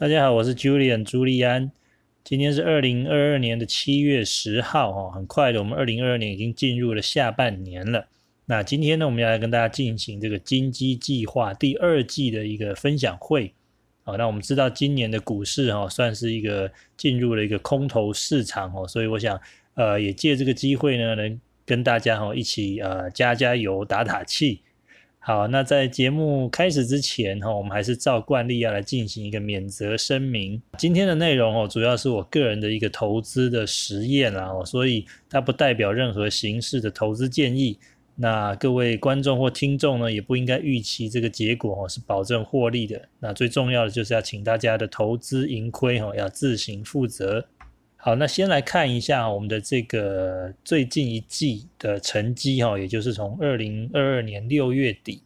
大家好，我是 Julian 朱利安。今天是二零二二年的七月十号，哈，很快的，我们二零二二年已经进入了下半年了。那今天呢，我们要来跟大家进行这个金鸡计划第二季的一个分享会。好，那我们知道今年的股市哈，算是一个进入了一个空头市场哦，所以我想，呃，也借这个机会呢，能跟大家哈一起呃加加油、打打气。好，那在节目开始之前哈，我们还是照惯例要来进行一个免责声明。今天的内容哦，主要是我个人的一个投资的实验啦，所以它不代表任何形式的投资建议。那各位观众或听众呢，也不应该预期这个结果哦是保证获利的。那最重要的就是要请大家的投资盈亏哈要自行负责。好，那先来看一下我们的这个最近一季的成绩哈，也就是从二零二二年六月底。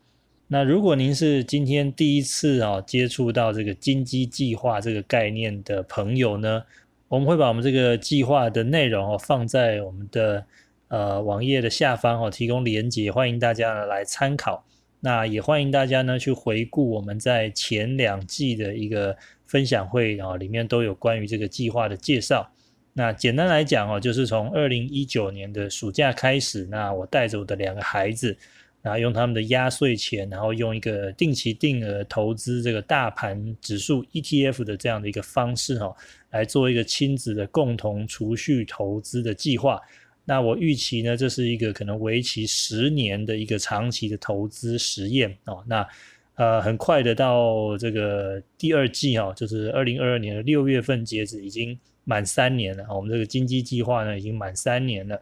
那如果您是今天第一次啊接触到这个金鸡计划这个概念的朋友呢，我们会把我们这个计划的内容哦放在我们的呃网页的下方哦，提供连接，欢迎大家呢来参考。那也欢迎大家呢去回顾我们在前两季的一个分享会啊，里面都有关于这个计划的介绍。那简单来讲哦，就是从二零一九年的暑假开始，那我带着我的两个孩子，然后用他们的压岁钱，然后用一个定期定额投资这个大盘指数 ETF 的这样的一个方式哈，来做一个亲子的共同储蓄投资的计划。那我预期呢，这是一个可能为期十年的一个长期的投资实验哦。那呃，很快的到这个第二季哈，就是二零二二年的六月份截止，已经。满三年了，我们这个金鸡计划呢已经满三年了。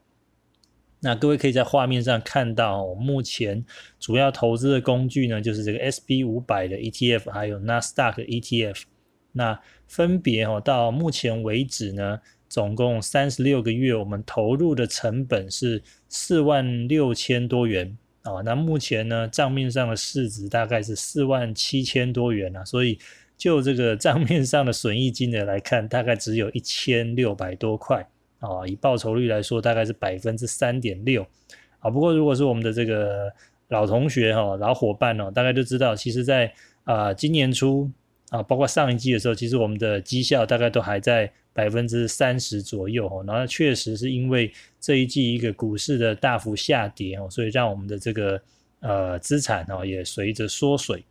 那各位可以在画面上看到，目前主要投资的工具呢就是这个 S P 五百的 E T F，还有 Nasdaq E T F。那分别哦到目前为止呢，总共三十六个月，我们投入的成本是四万六千多元啊。那目前呢账面上的市值大概是四万七千多元啊，所以。就这个账面上的损益金额来看，大概只有一千六百多块啊。以报酬率来说，大概是百分之三点六啊。不过，如果是我们的这个老同学哈、老伙伴哦，大概都知道，其实，在啊今年初啊，包括上一季的时候，其实我们的绩效大概都还在百分之三十左右哦。然后，确实是因为这一季一个股市的大幅下跌哦，所以让我们的这个呃资产哦也随着缩水。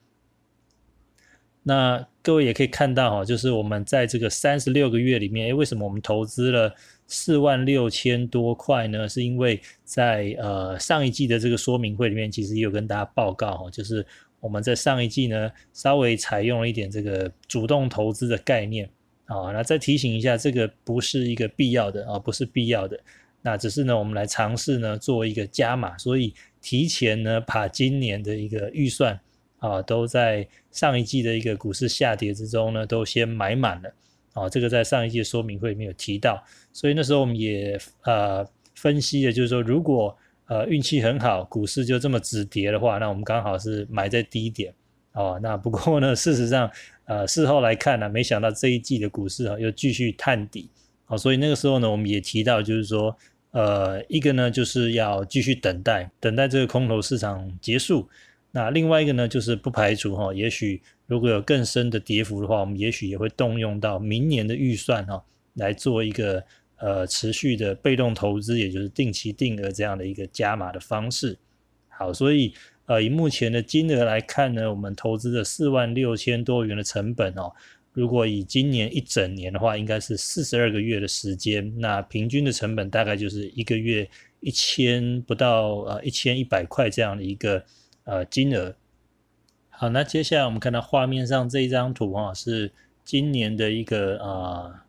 那各位也可以看到哈，就是我们在这个三十六个月里面，诶，为什么我们投资了四万六千多块呢？是因为在呃上一季的这个说明会里面，其实也有跟大家报告哈，就是我们在上一季呢稍微采用了一点这个主动投资的概念啊。那再提醒一下，这个不是一个必要的啊，不是必要的。那只是呢，我们来尝试呢做一个加码，所以提前呢把今年的一个预算。啊，都在上一季的一个股市下跌之中呢，都先买满了。啊，这个在上一季说明会里面有提到，所以那时候我们也呃分析的就是说，如果呃运气很好，股市就这么止跌的话，那我们刚好是买在低点。哦，那不过呢，事实上，呃，事后来看呢，没想到这一季的股市啊又继续探底。啊，所以那个时候呢，我们也提到，就是说，呃，一个呢就是要继续等待，等待这个空头市场结束。那另外一个呢，就是不排除哈，也许如果有更深的跌幅的话，我们也许也会动用到明年的预算哈，来做一个呃持续的被动投资，也就是定期定额这样的一个加码的方式。好，所以呃以目前的金额来看呢，我们投资的四万六千多元的成本哦，如果以今年一整年的话，应该是四十二个月的时间，那平均的成本大概就是一个月一千不到呃一千一百块这样的一个。呃，金额好，那接下来我们看到画面上这一张图哈，是今年的一个啊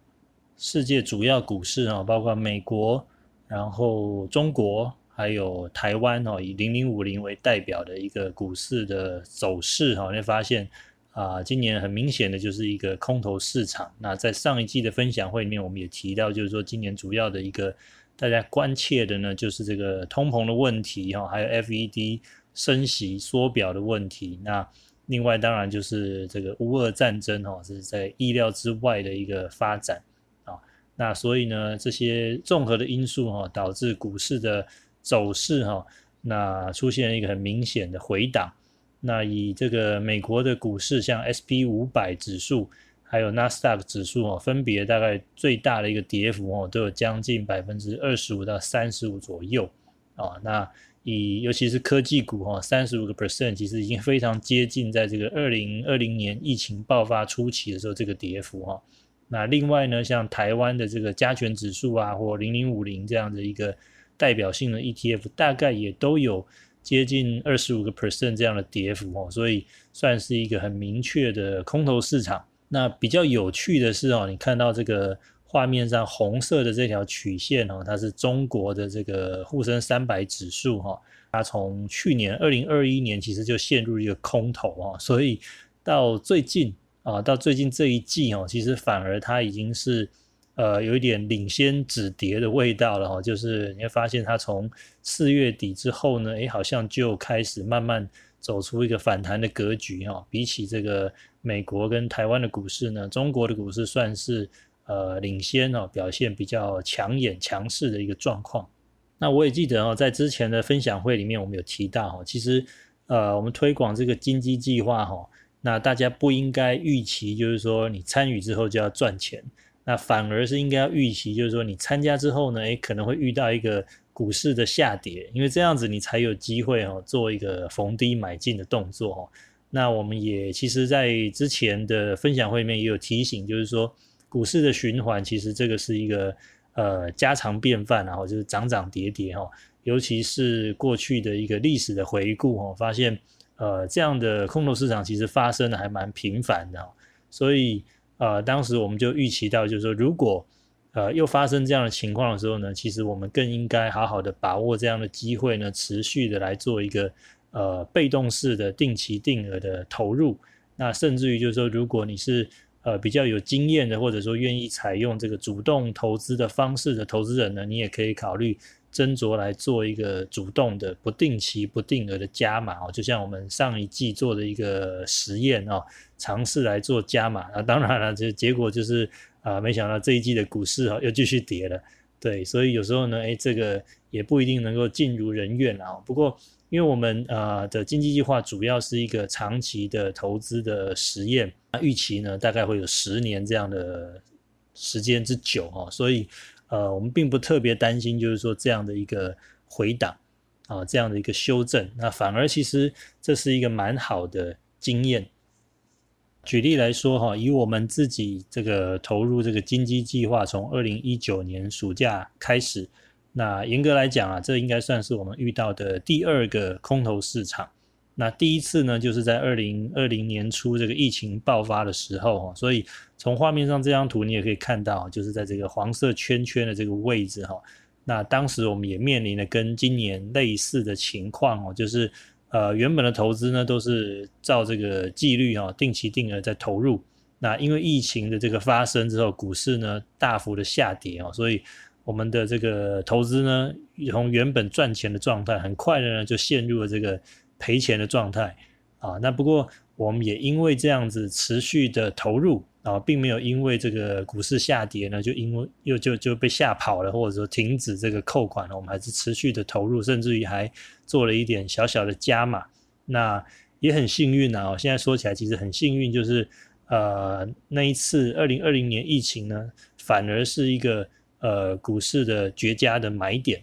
世界主要股市啊，包括美国、然后中国还有台湾哦，以零零五零为代表的一个股市的走势哈，你会发现啊，今年很明显的就是一个空头市场。那在上一季的分享会里面，我们也提到，就是说今年主要的一个大家关切的呢，就是这个通膨的问题哈，还有 FED。升息缩表的问题，那另外当然就是这个乌俄战争哈，是在意料之外的一个发展啊。那所以呢，这些综合的因素哈，导致股市的走势哈，那出现了一个很明显的回档。那以这个美国的股市，像 S P 五百指数，还有纳斯达克指数哦，分别大概最大的一个跌幅哦，都有将近百分之二十五到三十五左右啊。那以尤其是科技股哈，三十五个 percent，其实已经非常接近在这个二零二零年疫情爆发初期的时候这个跌幅哈。那另外呢，像台湾的这个加权指数啊，或零零五零这样的一个代表性的 ETF，大概也都有接近二十五个 percent 这样的跌幅哦，所以算是一个很明确的空头市场。那比较有趣的是哦，你看到这个画面上红色的这条曲线哦，它是中国的这个沪深三百指数哈，它从去年二零二一年其实就陷入一个空头啊，所以到最近。啊，到最近这一季哦，其实反而它已经是呃有一点领先止跌的味道了哈。就是你会发现它从四月底之后呢，诶，好像就开始慢慢走出一个反弹的格局哈。比起这个美国跟台湾的股市呢，中国的股市算是呃领先哦，表现比较抢眼强势的一个状况。那我也记得哦，在之前的分享会里面，我们有提到哈，其实呃我们推广这个金鸡计划哈。那大家不应该预期，就是说你参与之后就要赚钱，那反而是应该要预期，就是说你参加之后呢，诶，可能会遇到一个股市的下跌，因为这样子你才有机会哦做一个逢低买进的动作哦。那我们也其实在之前的分享会里面也有提醒，就是说股市的循环其实这个是一个呃家常便饭，然后就是涨涨跌跌哈，尤其是过去的一个历史的回顾哦，发现。呃，这样的空头市场其实发生的还蛮频繁的，所以呃，当时我们就预期到，就是说，如果呃又发生这样的情况的时候呢，其实我们更应该好好的把握这样的机会呢，持续的来做一个呃被动式的定期定额的投入。那甚至于就是说，如果你是呃比较有经验的，或者说愿意采用这个主动投资的方式的投资人呢，你也可以考虑。斟酌来做一个主动的不定期不定额的加码哦，就像我们上一季做的一个实验哦，尝试来做加码啊，当然了，这结果就是啊，没想到这一季的股市哦又继续跌了，对，所以有时候呢，哎，这个也不一定能够尽如人愿啊。不过，因为我们啊的经济计划主要是一个长期的投资的实验，那预期呢大概会有十年这样的时间之久哈，所以。呃，我们并不特别担心，就是说这样的一个回档啊，这样的一个修正，那反而其实这是一个蛮好的经验。举例来说哈，以我们自己这个投入这个金鸡计划，从二零一九年暑假开始，那严格来讲啊，这应该算是我们遇到的第二个空头市场。那第一次呢，就是在二零二零年初这个疫情爆发的时候哈，所以从画面上这张图你也可以看到，就是在这个黄色圈圈的这个位置哈。那当时我们也面临了跟今年类似的情况哦，就是呃原本的投资呢都是照这个纪律哈，定期定额在投入。那因为疫情的这个发生之后，股市呢大幅的下跌哦，所以我们的这个投资呢从原本赚钱的状态，很快的呢就陷入了这个。赔钱的状态啊，那不过我们也因为这样子持续的投入啊，并没有因为这个股市下跌呢，就因为又就就被吓跑了，或者说停止这个扣款了，我们还是持续的投入，甚至于还做了一点小小的加码。那也很幸运啊，现在说起来其实很幸运，就是呃那一次二零二零年疫情呢，反而是一个呃股市的绝佳的买点。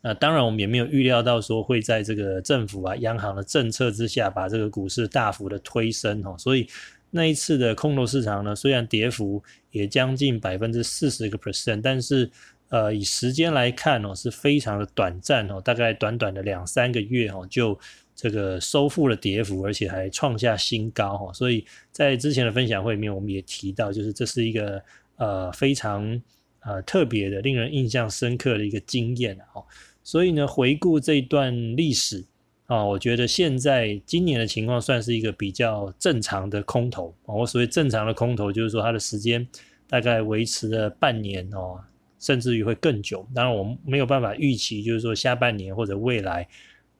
那当然，我们也没有预料到说会在这个政府啊、央行的政策之下，把这个股市大幅的推升哦。所以那一次的空头市场呢，虽然跌幅也将近百分之四十个 percent，但是呃，以时间来看哦，是非常的短暂哦，大概短短的两三个月哦，就这个收复了跌幅，而且还创下新高哦。所以在之前的分享会里面，我们也提到，就是这是一个呃非常呃特别的、令人印象深刻的一个经验哦。所以呢，回顾这一段历史啊，我觉得现在今年的情况算是一个比较正常的空头啊。我所谓正常的空头，就是说它的时间大概维持了半年哦，甚至于会更久。当然，我们没有办法预期，就是说下半年或者未来。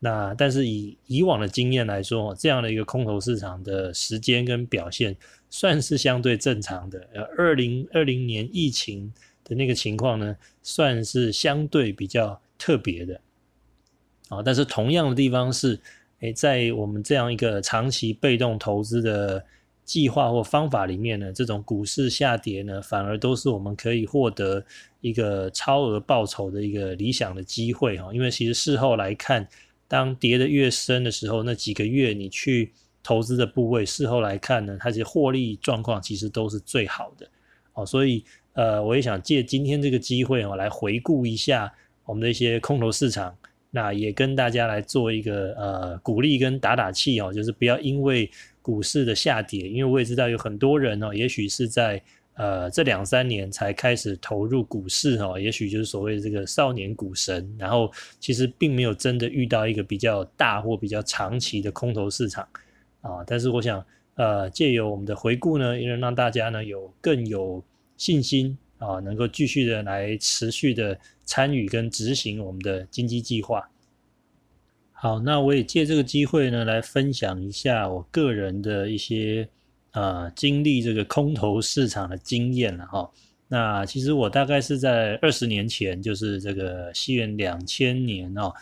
那但是以以往的经验来说，这样的一个空头市场的时间跟表现，算是相对正常的。呃，二零二零年疫情的那个情况呢，算是相对比较。特别的，啊，但是同样的地方是，诶，在我们这样一个长期被动投资的计划或方法里面呢，这种股市下跌呢，反而都是我们可以获得一个超额报酬的一个理想的机会哈。因为其实事后来看，当跌得越深的时候，那几个月你去投资的部位，事后来看呢，它其实获利状况其实都是最好的哦。所以呃，我也想借今天这个机会哦，来回顾一下我们的一些空头市场。那也跟大家来做一个呃鼓励跟打打气哦，就是不要因为股市的下跌，因为我也知道有很多人哦，也许是在呃这两三年才开始投入股市哦，也许就是所谓的这个少年股神，然后其实并没有真的遇到一个比较大或比较长期的空头市场啊。但是我想呃借由我们的回顾呢，也能让大家呢有更有信心。啊，能够继续的来持续的参与跟执行我们的经济计划。好，那我也借这个机会呢，来分享一下我个人的一些呃经历这个空头市场的经验了哈。那其实我大概是在二十年前，就是这个西元两千年哦，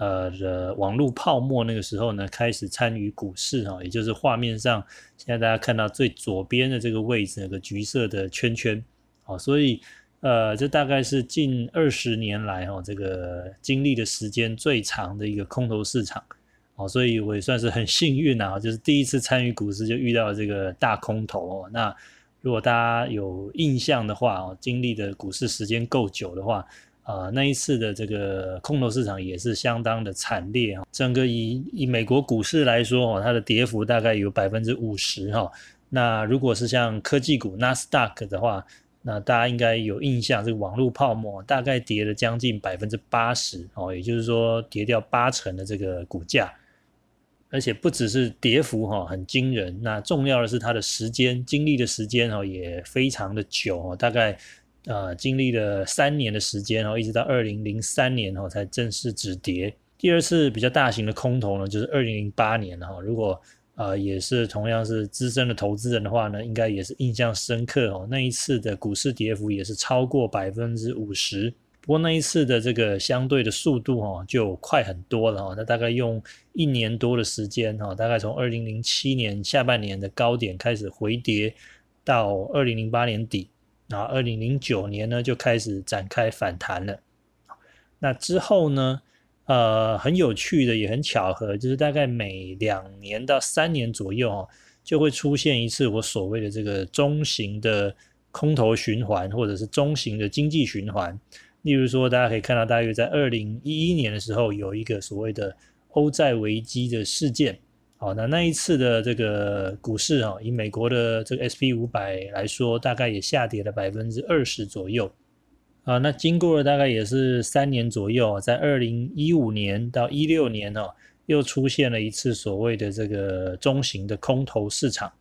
呃的网络泡沫那个时候呢，开始参与股市哈，也就是画面上现在大家看到最左边的这个位置，那个橘色的圈圈。哦，所以，呃，这大概是近二十年来哦，这个经历的时间最长的一个空头市场，哦，所以我也算是很幸运啊，就是第一次参与股市就遇到这个大空头哦。那如果大家有印象的话哦，经历的股市时间够久的话，呃，那一次的这个空头市场也是相当的惨烈啊。整个以以美国股市来说哦，它的跌幅大概有百分之五十哈。那如果是像科技股纳斯达克的话，那大家应该有印象，这个网络泡沫大概跌了将近百分之八十哦，也就是说跌掉八成的这个股价，而且不只是跌幅哈很惊人，那重要的是它的时间经历的时间哦也非常的久哦，大概呃经历了三年的时间哦，一直到二零零三年哦才正式止跌。第二次比较大型的空头呢，就是二零零八年哈，如果呃，也是同样是资深的投资人的话呢，应该也是印象深刻哦。那一次的股市跌幅也是超过百分之五十，不过那一次的这个相对的速度哈就快很多了哈。那大概用一年多的时间哈，大概从二零零七年下半年的高点开始回跌，到二零零八年底，然后二零零九年呢就开始展开反弹了。那之后呢？呃，很有趣的，也很巧合，就是大概每两年到三年左右哦，就会出现一次我所谓的这个中型的空头循环，或者是中型的经济循环。例如说，大家可以看到，大约在二零一一年的时候，有一个所谓的欧债危机的事件。好，那那一次的这个股市啊，以美国的这个 S P 五百来说，大概也下跌了百分之二十左右。啊，那经过了大概也是三年左右，在二零一五年到一六年哦，又出现了一次所谓的这个中型的空头市场，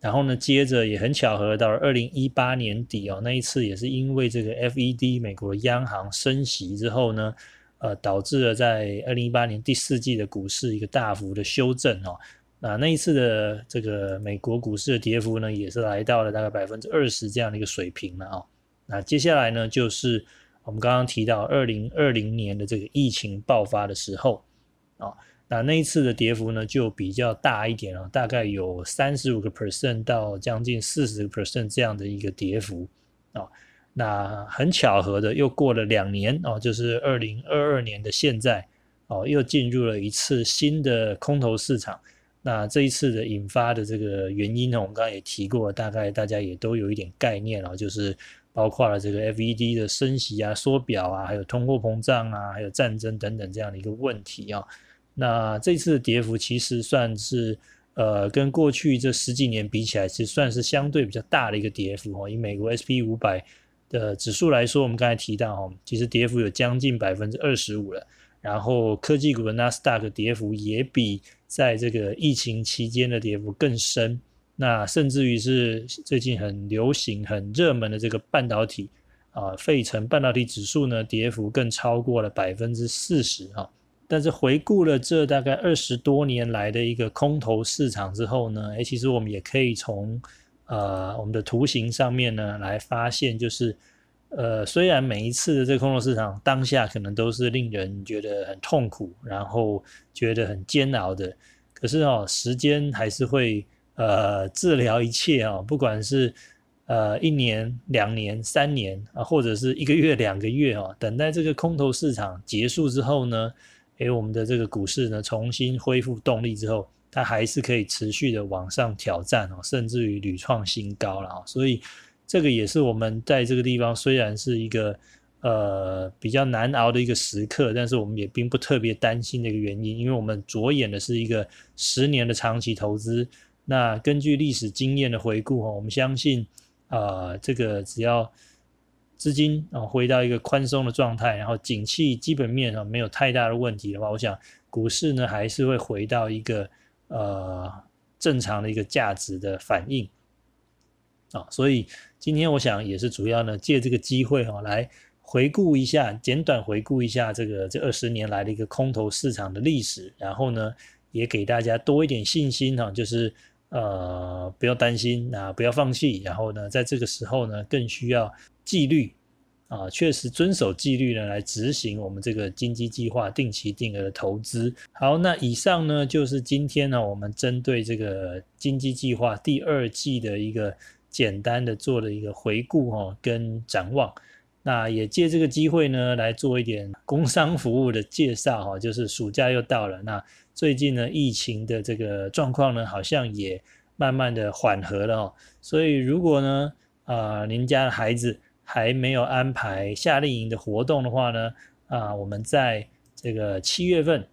然后呢，接着也很巧合，到了二零一八年底哦，那一次也是因为这个 FED 美国央行升息之后呢，呃，导致了在二零一八年第四季的股市一个大幅的修正哦，那那一次的这个美国股市的跌幅呢，也是来到了大概百分之二十这样的一个水平了啊。那接下来呢，就是我们刚刚提到二零二零年的这个疫情爆发的时候啊，那那一次的跌幅呢就比较大一点啊，大概有三十五个 percent 到将近四十个 percent 这样的一个跌幅啊。那很巧合的，又过了两年哦，就是二零二二年的现在哦，又进入了一次新的空头市场。那这一次的引发的这个原因呢，我们刚刚也提过，大概大家也都有一点概念了，就是。包括了这个 FED 的升息啊、缩表啊，还有通货膨胀啊，还有战争等等这样的一个问题啊。那这次的跌幅其实算是呃，跟过去这十几年比起来，其实算是相对比较大的一个跌幅哦。以美国 SP 五百的指数来说，我们刚才提到哦，其实跌幅有将近百分之二十五了。然后科技股的纳斯达克跌幅也比在这个疫情期间的跌幅更深。那甚至于是最近很流行、很热门的这个半导体啊，费城半导体指数呢，跌幅更超过了百分之四十啊。但是回顾了这大概二十多年来的一个空头市场之后呢，诶，其实我们也可以从呃我们的图形上面呢来发现，就是呃虽然每一次的这个空头市场当下可能都是令人觉得很痛苦，然后觉得很煎熬的，可是哦时间还是会。呃治疗一切啊，不管是呃一年、两年、三年啊，或者是一个月、两个月啊，等待这个空头市场结束之后呢，诶，我们的这个股市呢重新恢复动力之后，它还是可以持续的往上挑战哦，甚至于屡创新高了啊，所以这个也是我们在这个地方虽然是一个。呃，比较难熬的一个时刻，但是我们也并不特别担心的一个原因，因为我们着眼的是一个十年的长期投资。那根据历史经验的回顾哈，我们相信啊，这个只要资金啊回到一个宽松的状态，然后景气基本面上没有太大的问题的话，我想股市呢还是会回到一个呃正常的一个价值的反应啊。所以今天我想也是主要呢借这个机会哈来。回顾一下，简短回顾一下这个这二十年来的一个空头市场的历史，然后呢，也给大家多一点信心哈，就是呃不要担心啊，不要放弃，然后呢，在这个时候呢，更需要纪律啊，确实遵守纪律呢，来执行我们这个金鸡计划定期定额的投资。好，那以上呢就是今天呢我们针对这个金鸡计划第二季的一个简单的做了一个回顾哈，跟展望。那也借这个机会呢，来做一点工商服务的介绍哈，就是暑假又到了，那最近呢，疫情的这个状况呢，好像也慢慢的缓和了哦，所以如果呢，啊，您家的孩子还没有安排夏令营的活动的话呢，啊，我们在这个七月份，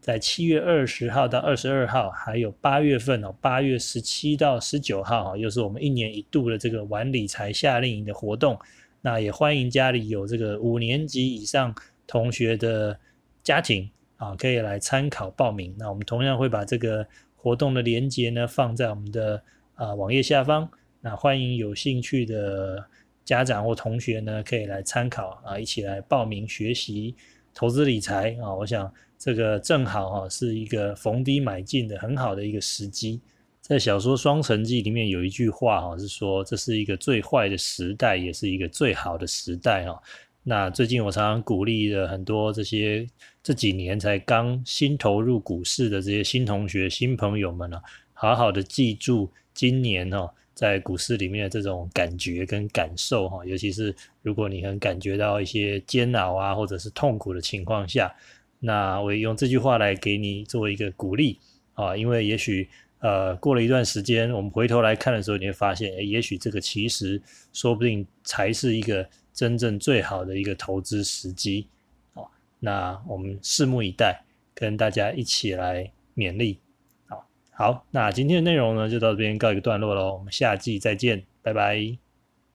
在七月二十号到二十二号，还有八月份哦，八月十七到十九号啊，又是我们一年一度的这个玩理财夏令营的活动。那也欢迎家里有这个五年级以上同学的家庭啊，可以来参考报名。那我们同样会把这个活动的链接呢放在我们的啊网页下方。那欢迎有兴趣的家长或同学呢，可以来参考啊，一起来报名学习投资理财啊。我想这个正好哈是一个逢低买进的很好的一个时机。在小说《双城记》里面有一句话哈，是说这是一个最坏的时代，也是一个最好的时代哈。那最近我常常鼓励的很多这些这几年才刚新投入股市的这些新同学、新朋友们呢，好好的记住今年哈在股市里面的这种感觉跟感受哈，尤其是如果你很感觉到一些煎熬啊或者是痛苦的情况下，那我也用这句话来给你做一个鼓励啊，因为也许。呃，过了一段时间，我们回头来看的时候，你会发现，诶，也许这个其实说不定才是一个真正最好的一个投资时机，哦，那我们拭目以待，跟大家一起来勉励，好，那今天的内容呢，就到这边告一个段落喽，我们下季再见，拜拜。